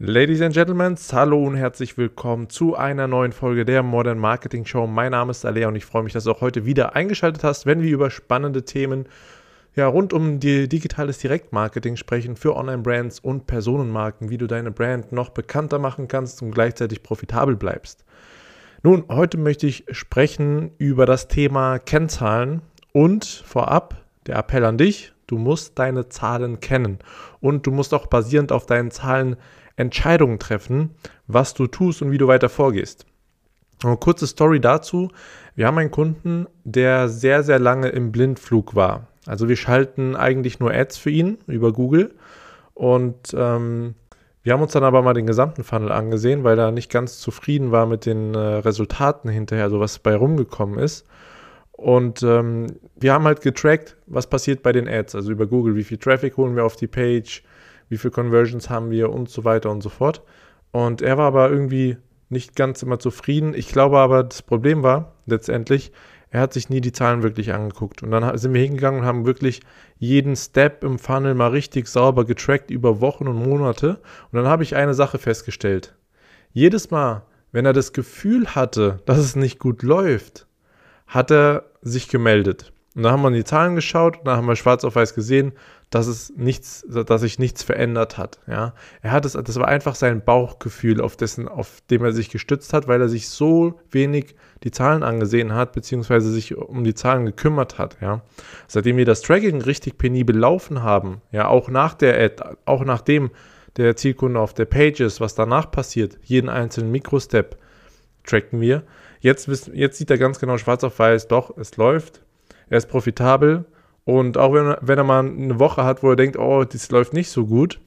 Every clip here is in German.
Ladies and Gentlemen, hallo und herzlich willkommen zu einer neuen Folge der Modern Marketing Show. Mein Name ist Alea und ich freue mich, dass du auch heute wieder eingeschaltet hast, wenn wir über spannende Themen ja, rund um die digitales Direktmarketing sprechen für Online-Brands und Personenmarken, wie du deine Brand noch bekannter machen kannst und gleichzeitig profitabel bleibst. Nun, heute möchte ich sprechen über das Thema Kennzahlen und vorab der Appell an dich, du musst deine Zahlen kennen und du musst auch basierend auf deinen Zahlen Entscheidungen treffen, was du tust und wie du weiter vorgehst. Eine kurze Story dazu. Wir haben einen Kunden, der sehr, sehr lange im Blindflug war. Also wir schalten eigentlich nur Ads für ihn über Google und ähm, wir haben uns dann aber mal den gesamten Funnel angesehen, weil er nicht ganz zufrieden war mit den äh, Resultaten hinterher, so was bei rumgekommen ist. Und ähm, wir haben halt getrackt, was passiert bei den Ads, also über Google, wie viel Traffic holen wir auf die Page, wie viele Conversions haben wir und so weiter und so fort. Und er war aber irgendwie nicht ganz immer zufrieden. Ich glaube aber, das Problem war letztendlich, er hat sich nie die Zahlen wirklich angeguckt. Und dann sind wir hingegangen und haben wirklich jeden Step im Funnel mal richtig sauber getrackt über Wochen und Monate. Und dann habe ich eine Sache festgestellt. Jedes Mal, wenn er das Gefühl hatte, dass es nicht gut läuft, hat er sich gemeldet. Und dann haben wir in die Zahlen geschaut und dann haben wir schwarz auf weiß gesehen, dass es nichts, dass sich nichts verändert hat. Ja, er hat es, das war einfach sein Bauchgefühl, auf dessen, auf dem er sich gestützt hat, weil er sich so wenig die Zahlen angesehen hat, beziehungsweise sich um die Zahlen gekümmert hat. Ja, seitdem wir das Tracking richtig penibel laufen haben, ja, auch nach der Ad, auch nachdem der Zielkunde auf der Page ist, was danach passiert, jeden einzelnen Mikrostep tracken wir. Jetzt, jetzt sieht er ganz genau schwarz auf weiß, doch, es läuft, er ist profitabel und auch wenn, wenn er mal eine Woche hat, wo er denkt, oh, das läuft nicht so gut,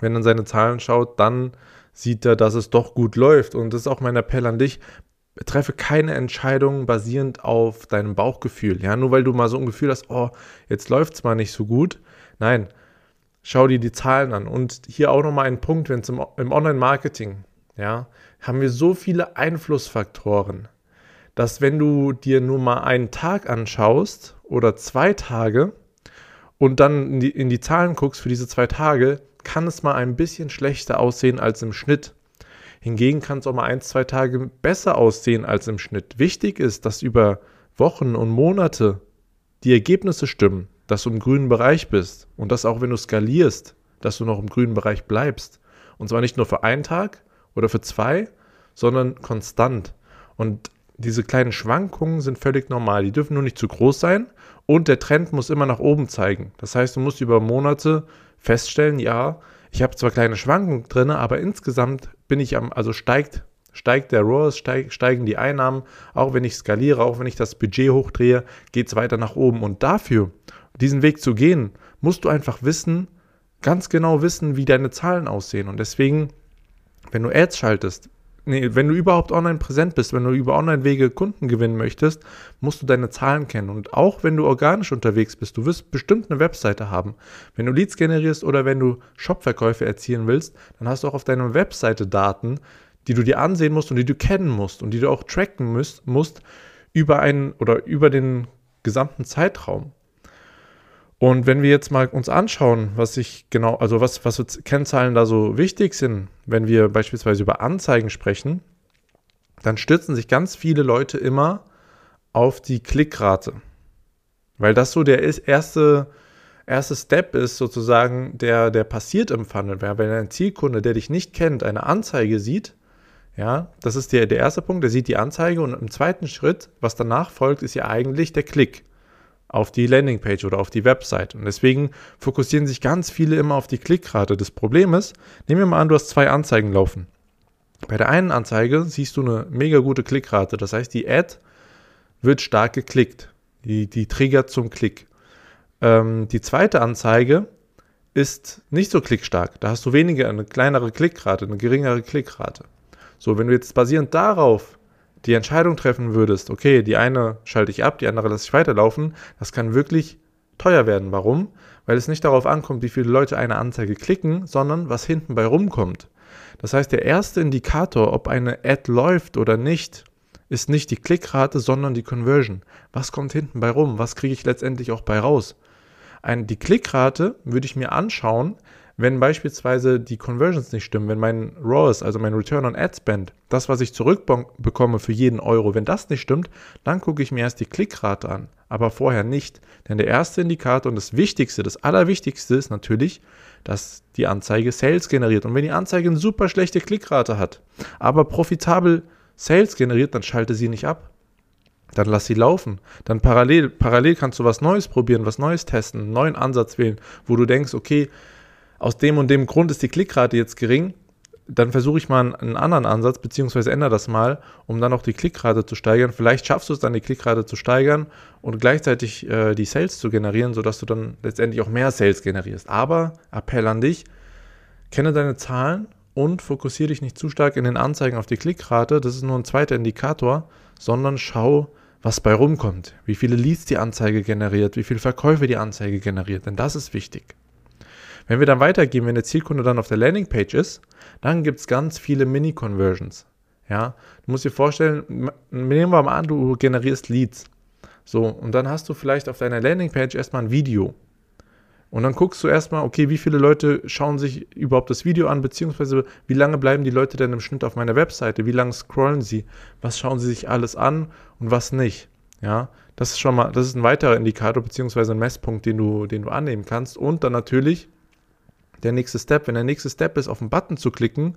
wenn er in seine Zahlen schaut, dann sieht er, dass es doch gut läuft. Und das ist auch mein Appell an dich. Treffe keine Entscheidung basierend auf deinem Bauchgefühl. Ja, nur weil du mal so ein Gefühl hast, oh, jetzt läuft es mal nicht so gut. Nein, schau dir die Zahlen an. Und hier auch nochmal ein Punkt, wenn es im, im Online-Marketing, ja, haben wir so viele Einflussfaktoren dass wenn du dir nur mal einen Tag anschaust oder zwei Tage und dann in die, in die Zahlen guckst für diese zwei Tage, kann es mal ein bisschen schlechter aussehen als im Schnitt. Hingegen kann es auch mal ein, zwei Tage besser aussehen als im Schnitt. Wichtig ist, dass über Wochen und Monate die Ergebnisse stimmen, dass du im grünen Bereich bist und dass auch wenn du skalierst, dass du noch im grünen Bereich bleibst. Und zwar nicht nur für einen Tag oder für zwei, sondern konstant. Und diese kleinen Schwankungen sind völlig normal. Die dürfen nur nicht zu groß sein und der Trend muss immer nach oben zeigen. Das heißt, du musst über Monate feststellen, ja, ich habe zwar kleine Schwankungen drin, aber insgesamt bin ich am, also steigt, steigt der ROAS, steig, steigen die Einnahmen, auch wenn ich skaliere, auch wenn ich das Budget hochdrehe, geht es weiter nach oben. Und dafür, diesen Weg zu gehen, musst du einfach wissen, ganz genau wissen, wie deine Zahlen aussehen. Und deswegen, wenn du Ads schaltest, nee, wenn du überhaupt online präsent bist, wenn du über Online-Wege Kunden gewinnen möchtest, musst du deine Zahlen kennen. Und auch wenn du organisch unterwegs bist, du wirst bestimmt eine Webseite haben. Wenn du Leads generierst oder wenn du Shopverkäufe erzielen willst, dann hast du auch auf deiner Webseite Daten, die du dir ansehen musst und die du kennen musst und die du auch tracken musst, musst über einen oder über den gesamten Zeitraum. Und wenn wir jetzt mal uns anschauen, was ich genau, also was, was Kennzahlen da so wichtig sind, wenn wir beispielsweise über Anzeigen sprechen, dann stürzen sich ganz viele Leute immer auf die Klickrate. Weil das so der erste, erste Step ist, sozusagen, der, der passiert im Funnel. Wenn ein Zielkunde, der dich nicht kennt, eine Anzeige sieht, ja, das ist der, der erste Punkt, der sieht die Anzeige und im zweiten Schritt, was danach folgt, ist ja eigentlich der Klick auf die Landingpage oder auf die Website. Und deswegen fokussieren sich ganz viele immer auf die Klickrate. Das Problem ist, nehmen wir mal an, du hast zwei Anzeigen laufen. Bei der einen Anzeige siehst du eine mega gute Klickrate. Das heißt, die Ad wird stark geklickt. Die, die triggert zum Klick. Ähm, die zweite Anzeige ist nicht so klickstark. Da hast du weniger, eine kleinere Klickrate, eine geringere Klickrate. So, wenn du jetzt basierend darauf die Entscheidung treffen würdest, okay, die eine schalte ich ab, die andere lasse ich weiterlaufen, das kann wirklich teuer werden. Warum? Weil es nicht darauf ankommt, wie viele Leute eine Anzeige klicken, sondern was hinten bei rumkommt. Das heißt, der erste Indikator, ob eine Ad läuft oder nicht, ist nicht die Klickrate, sondern die Conversion. Was kommt hinten bei rum? Was kriege ich letztendlich auch bei raus? Ein, die Klickrate würde ich mir anschauen, wenn beispielsweise die Conversions nicht stimmen, wenn mein ROAS, also mein Return on Ad Spend, das, was ich zurückbekomme für jeden Euro, wenn das nicht stimmt, dann gucke ich mir erst die Klickrate an, aber vorher nicht. Denn der erste Indikator und das Wichtigste, das Allerwichtigste ist natürlich, dass die Anzeige Sales generiert. Und wenn die Anzeige eine super schlechte Klickrate hat, aber profitabel Sales generiert, dann schalte sie nicht ab. Dann lass sie laufen. Dann parallel, parallel kannst du was Neues probieren, was Neues testen, einen neuen Ansatz wählen, wo du denkst, okay, aus dem und dem Grund ist die Klickrate jetzt gering, dann versuche ich mal einen anderen Ansatz, beziehungsweise ändere das mal, um dann auch die Klickrate zu steigern. Vielleicht schaffst du es dann, die Klickrate zu steigern und gleichzeitig äh, die Sales zu generieren, sodass du dann letztendlich auch mehr Sales generierst. Aber Appell an dich, kenne deine Zahlen und fokussiere dich nicht zu stark in den Anzeigen auf die Klickrate. Das ist nur ein zweiter Indikator, sondern schau, was bei rumkommt. Wie viele Leads die Anzeige generiert, wie viele Verkäufe die Anzeige generiert. Denn das ist wichtig. Wenn wir dann weitergehen, wenn der Zielkunde dann auf der Landingpage ist, dann gibt es ganz viele Mini-Conversions. Ja, du musst dir vorstellen, nehmen wir mal an, du generierst Leads. So, und dann hast du vielleicht auf deiner Landingpage erstmal ein Video. Und dann guckst du erstmal, okay, wie viele Leute schauen sich überhaupt das Video an, beziehungsweise wie lange bleiben die Leute denn im Schnitt auf meiner Webseite, wie lange scrollen sie, was schauen sie sich alles an und was nicht. Ja, das ist schon mal, das ist ein weiterer Indikator, beziehungsweise ein Messpunkt, den du, den du annehmen kannst. Und dann natürlich, der nächste Step. Wenn der nächste Step ist, auf den Button zu klicken,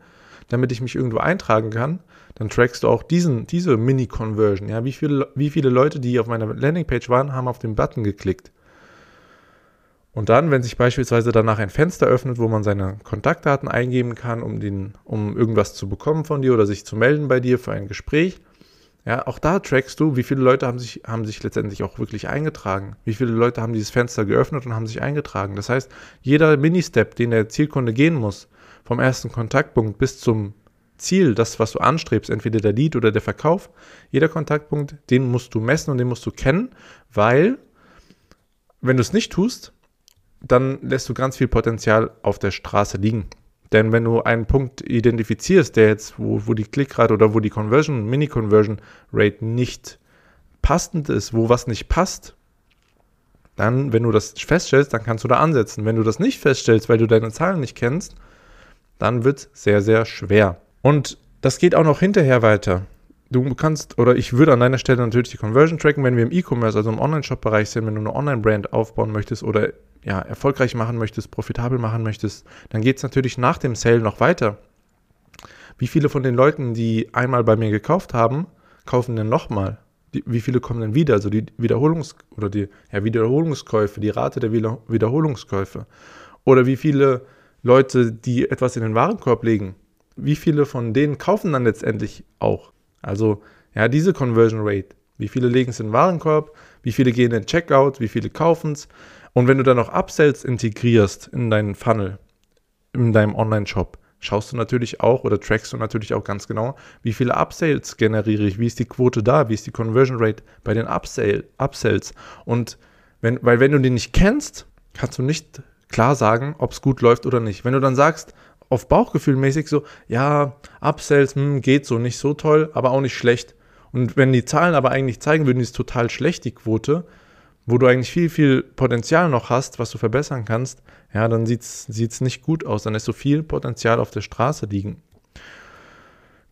damit ich mich irgendwo eintragen kann, dann trackst du auch diesen, diese Mini-Conversion. Ja, wie viele, wie viele Leute, die auf meiner Landingpage waren, haben auf den Button geklickt. Und dann, wenn sich beispielsweise danach ein Fenster öffnet, wo man seine Kontaktdaten eingeben kann, um, den, um irgendwas zu bekommen von dir oder sich zu melden bei dir für ein Gespräch, ja, auch da trackst du, wie viele Leute haben sich, haben sich letztendlich auch wirklich eingetragen. Wie viele Leute haben dieses Fenster geöffnet und haben sich eingetragen. Das heißt, jeder Mini-Step, den der Zielkunde gehen muss, vom ersten Kontaktpunkt bis zum Ziel, das, was du anstrebst, entweder der Lead oder der Verkauf, jeder Kontaktpunkt, den musst du messen und den musst du kennen, weil, wenn du es nicht tust, dann lässt du ganz viel Potenzial auf der Straße liegen. Denn wenn du einen Punkt identifizierst, der jetzt, wo, wo die Klickrate oder wo die Conversion, Mini-Conversion Rate nicht passend ist, wo was nicht passt, dann, wenn du das feststellst, dann kannst du da ansetzen. Wenn du das nicht feststellst, weil du deine Zahlen nicht kennst, dann wird es sehr, sehr schwer. Und das geht auch noch hinterher weiter. Du kannst, oder ich würde an deiner Stelle natürlich die Conversion tracken, wenn wir im E-Commerce, also im Online-Shop-Bereich sind, wenn du eine Online-Brand aufbauen möchtest oder ja, erfolgreich machen möchtest, profitabel machen möchtest, dann geht es natürlich nach dem Sale noch weiter. Wie viele von den Leuten, die einmal bei mir gekauft haben, kaufen denn nochmal? Wie viele kommen denn wieder? Also die Wiederholungs- oder die ja, Wiederholungskäufe, die Rate der Wiederholungskäufe. Oder wie viele Leute, die etwas in den Warenkorb legen, wie viele von denen kaufen dann letztendlich auch? Also ja, diese Conversion Rate. Wie viele legen es in den Warenkorb? Wie viele gehen in den Checkout? Wie viele kaufen es? Und wenn du dann noch Upsells integrierst in deinen Funnel, in deinem Online-Shop, schaust du natürlich auch oder trackst du natürlich auch ganz genau, wie viele Upsells generiere ich, wie ist die Quote da, wie ist die Conversion Rate bei den Upsell, Upsells. Und wenn, weil wenn du die nicht kennst, kannst du nicht klar sagen, ob es gut läuft oder nicht. Wenn du dann sagst, auf Bauchgefühl mäßig so, ja, Upsells, hm, geht so, nicht so toll, aber auch nicht schlecht. Und wenn die Zahlen aber eigentlich zeigen würden, die ist total schlecht, die Quote, wo du eigentlich viel, viel Potenzial noch hast, was du verbessern kannst, ja, dann sieht es nicht gut aus. Dann ist so viel Potenzial auf der Straße liegen.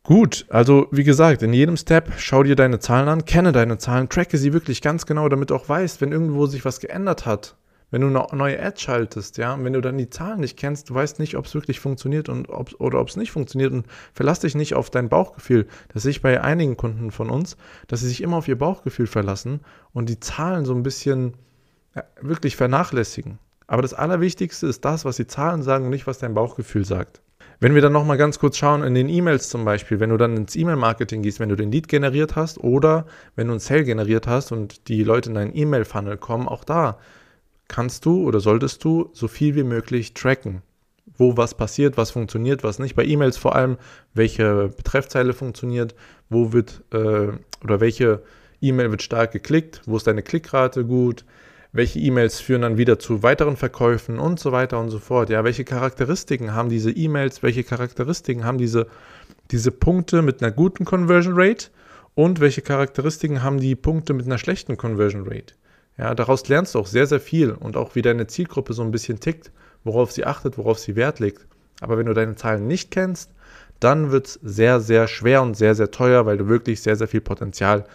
Gut, also wie gesagt, in jedem Step schau dir deine Zahlen an, kenne deine Zahlen, tracke sie wirklich ganz genau, damit du auch weißt, wenn irgendwo sich was geändert hat, wenn du eine neue Ad schaltest, ja, und wenn du dann die Zahlen nicht kennst, du weißt nicht, ob es wirklich funktioniert und ob, oder ob es nicht funktioniert und verlass dich nicht auf dein Bauchgefühl. Das sehe ich bei einigen Kunden von uns, dass sie sich immer auf ihr Bauchgefühl verlassen und die Zahlen so ein bisschen ja, wirklich vernachlässigen. Aber das Allerwichtigste ist das, was die Zahlen sagen und nicht, was dein Bauchgefühl sagt. Wenn wir dann nochmal ganz kurz schauen in den E-Mails zum Beispiel, wenn du dann ins E-Mail-Marketing gehst, wenn du den Lead generiert hast oder wenn du ein Sale generiert hast und die Leute in deinen E-Mail-Funnel kommen, auch da kannst du oder solltest du so viel wie möglich tracken, wo was passiert, was funktioniert, was nicht. Bei E-Mails vor allem, welche Betreffzeile funktioniert, wo wird äh, oder welche E-Mail wird stark geklickt, wo ist deine Klickrate gut, welche E-Mails führen dann wieder zu weiteren Verkäufen und so weiter und so fort. Ja, welche Charakteristiken haben diese E-Mails, welche Charakteristiken haben diese, diese Punkte mit einer guten Conversion Rate und welche Charakteristiken haben die Punkte mit einer schlechten Conversion Rate. Ja, daraus lernst du auch sehr, sehr viel und auch wie deine Zielgruppe so ein bisschen tickt, worauf sie achtet, worauf sie Wert legt. Aber wenn du deine Zahlen nicht kennst, dann wird es sehr, sehr schwer und sehr, sehr teuer, weil du wirklich sehr, sehr viel Potenzial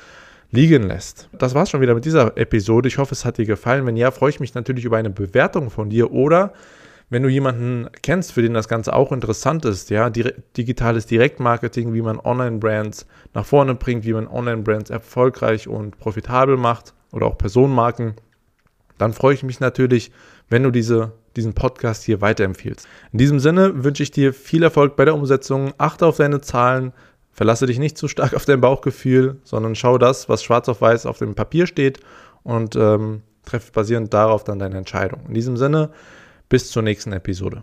liegen lässt. Das war's schon wieder mit dieser Episode. Ich hoffe, es hat dir gefallen. Wenn ja, freue ich mich natürlich über eine Bewertung von dir oder wenn du jemanden kennst, für den das Ganze auch interessant ist, ja, digitales Direktmarketing, wie man Online-Brands nach vorne bringt, wie man Online-Brands erfolgreich und profitabel macht oder auch Personenmarken, dann freue ich mich natürlich, wenn du diese, diesen Podcast hier weiterempfiehlst. In diesem Sinne wünsche ich dir viel Erfolg bei der Umsetzung. Achte auf deine Zahlen, verlasse dich nicht zu stark auf dein Bauchgefühl, sondern schau das, was schwarz auf weiß auf dem Papier steht und ähm, treffe basierend darauf dann deine Entscheidung. In diesem Sinne, bis zur nächsten Episode.